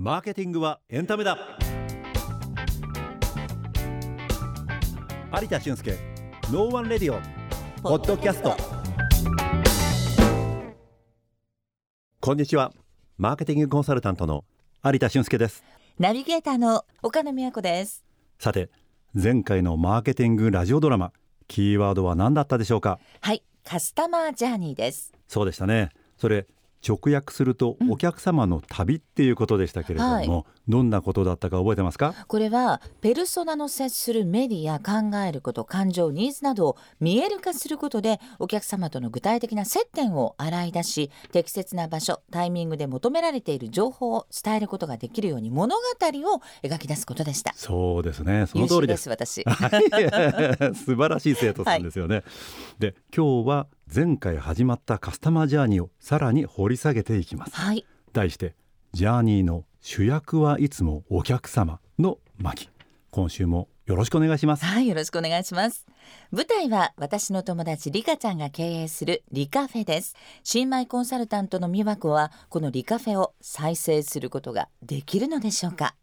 マーケティングはエンタメだ。有田俊介ノーワンレディオポッドキャスト。こんにちは。マーケティングコンサルタントの有田俊介です。ナビゲーターの岡野美和子です。さて前回のマーケティングラジオドラマキーワードは何だったでしょうか？はいカスタマージャーニーです。そうでしたね。それ直訳するとお客様の旅っていうことでしたけれども、はいどんなことだったか覚えてますか？これはペルソナの接するメディア考えること感情ニーズなどを見える化することでお客様との具体的な接点を洗い出し適切な場所タイミングで求められている情報を伝えることができるように物語を描き出すことでした。そうですね。その通りです。私。はい。素晴らしい生徒さんですよね、で今日は前回始まったカスタマージャーニーをさらに掘り下げていきます。はい。題してジャーニーの主役はいつもお客様の巻。今週もよろしくお願いします。はいよろしくお願いします。舞台は私の友達リカちゃんが経営するリカフェです。新米コンサルタントの美和子はこのリカフェを再生することができるのでしょうか。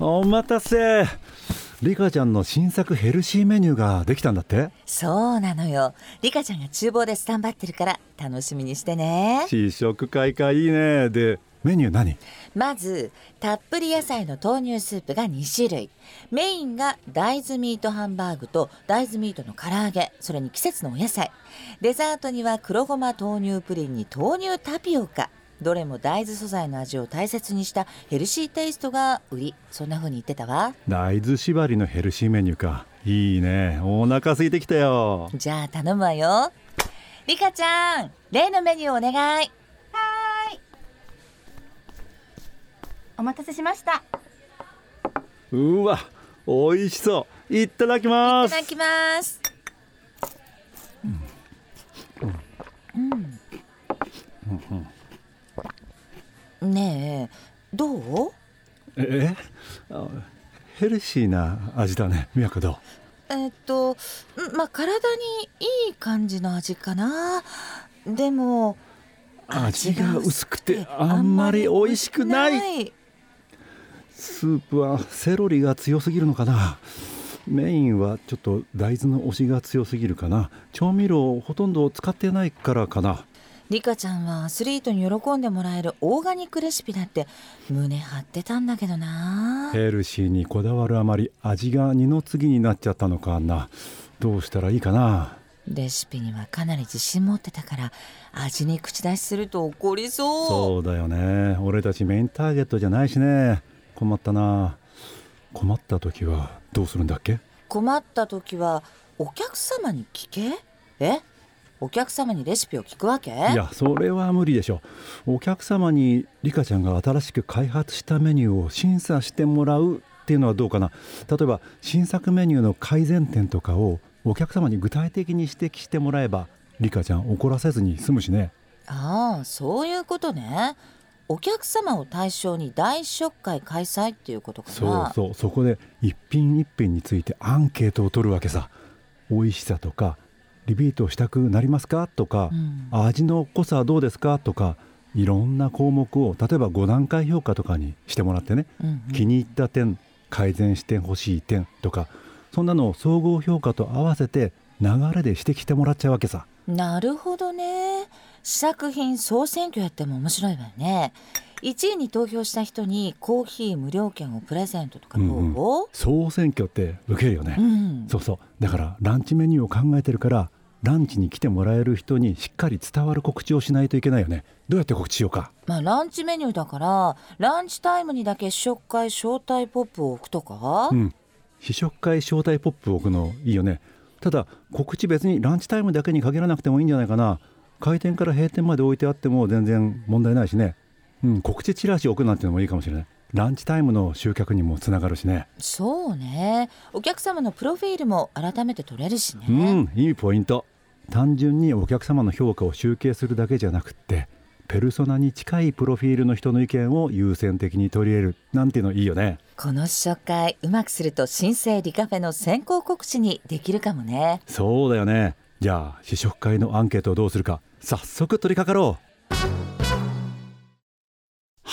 お待たせリカちゃんの新作ヘルシーメニューができたんだって？そうなのよ。リカちゃんが厨房でスタンバってるから楽しみにしてね。試食会かいいね。でメニュー何？まずたっぷり野菜の豆乳スープが2種類。メインが大豆ミートハンバーグと大豆ミートの唐揚げそれに季節のお野菜。デザートには黒ごま豆乳プリンに豆乳タピオカどれも大豆素材の味を大切にしたヘルシーテイストが売りそんな風に言ってたわ。大豆縛りのヘルシーメニューか。いいね。お腹空いてきたよ。じゃあ頼むわよ。リカちゃん例のメニューお願い。お待たせしました。うわ美味しそう。いただきます。いただきます。うん、ねえ。どう？えあヘルシーな味だね宮子どうえっとんまあ体にいい感じの味かな。でも味が薄くてあんまり美味しくない。いスープはセロリが強すぎるのかな。メインはちょっと大豆の推しが強すぎるかな。調味料をほとんど使ってないからかなリカちゃんはアスリートに喜んでもらえるオーガニックレシピだって胸張ってたんだけどな。ヘルシーにこだわるあまり味が二の次になっちゃったのか。などうしたらいいかな。レシピにはかなり自信持ってたから味に口出しすると怒りそう。そうだよね。俺たちメインターゲットじゃないしね。困ったな。困った時はどうするんだっけ？困った時はお客様に聞け？え？お客様にレシピを聞くわけ？いやそれは無理でしょお客様にリカちゃんが新しく開発したメニューを審査してもらうっていうのはどうかな。例えば新作メニューの改善点とかをお客様に具体的に指摘してもらえばリカちゃん怒らせずに済むしね。ああそういうことね。お客様を対象に大試食会開催っていうことかな。そうそうそこで一品一品についてアンケートを取るわけさ。美味しさとかリピートしたくなりますか？とか、うん。味の濃さはどうですか？とかいろんな項目を例えば5段階評価とかにしてもらってね、うんうん。気に入った点改善してほしい点とかそんなのを総合評価と合わせて流れで指摘してもらっちゃうわけさ。なるほどね。試作品総選挙やっても面白いわよね。1位に投票した人にコーヒー無料券をプレゼントとかどう、うん。総選挙って受けるよね、うん。そうそう。だからランチメニューを考えてるからランチに来てもらえる人にしっかり伝わる告知をしないといけないよね。どうやって告知しようか。まあランチメニューだからランチタイムにだけ試食会招待ポップを置くとか、うん。試食会招待ポップを置くのいいよね。ただ告知別にランチタイムだけに限らなくてもいいんじゃないかな。開店から閉店まで置いてあっても全然問題ないしね。うん。告知チラシ置くなんてのもいいかもしれない。ランチタイムの集客にもつながるしね。そうね。お客様のプロフィールも改めて取れるしね、うん。いいポイント単純にお客様の評価を集計するだけじゃなくってペルソナに近いプロフィールの人の意見を優先的に取り入れるなんていうのいいよね。この試食会うまくすると新生リカフェの先行告知にできるかもね。そうだよね。じゃあ試食会のアンケートをどうするか早速取り掛かろう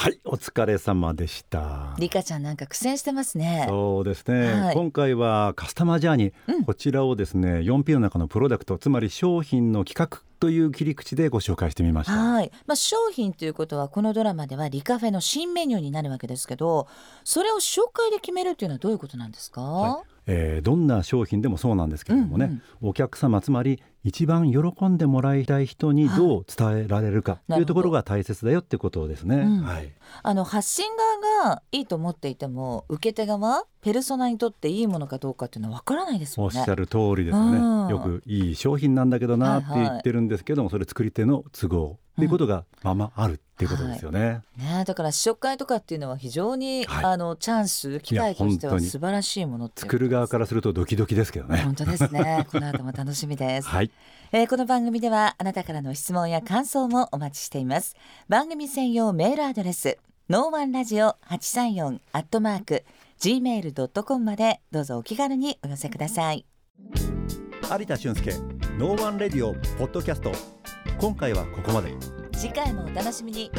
はいお疲れ様でした。リカちゃんなんか苦戦してますね。そうですね、はい。今回はカスタマージャーニー、うん。こちらをですね 4P の中のプロダクトつまり商品の企画という切り口でご紹介してみました。はい、まあ、商品ということはこのドラマではリカフェの新メニューになるわけですけどそれを紹介で決めるっていうのはどういうことなんですか、はえーどんな商品でもそうなんですけれどもね、うんうんお客様つまり一番喜んでもらいたい人にどう伝えられるかというところが大切だよってことですね。うんはい、あの発信側がいいと思っていても受け手側ペルソナにとっていいものかどうかっていうのはわからないですもんねおっしゃ。る通りですうんね。よくいい商品なんだけどなって言ってるんですけども、それ作り手の都合っていうことがままあるっていうことですよね。ね、だから試食会とかっていうのは非常に、はい。あのチャンス機会としては素晴らしいものっていう作る側からするとドキドキですけどね。本当ですね。この後も楽しみです。はい、えーこの番組ではあなたからの質問や感想もお待ちしています。番組専用メールアドレスノーワンラジオ八三四アットマーク gmail ドットコムまでどうぞお気軽にお寄せください。有田俊介ノーワンレディオポッドキャスト今回はここまで。次回もお楽しみに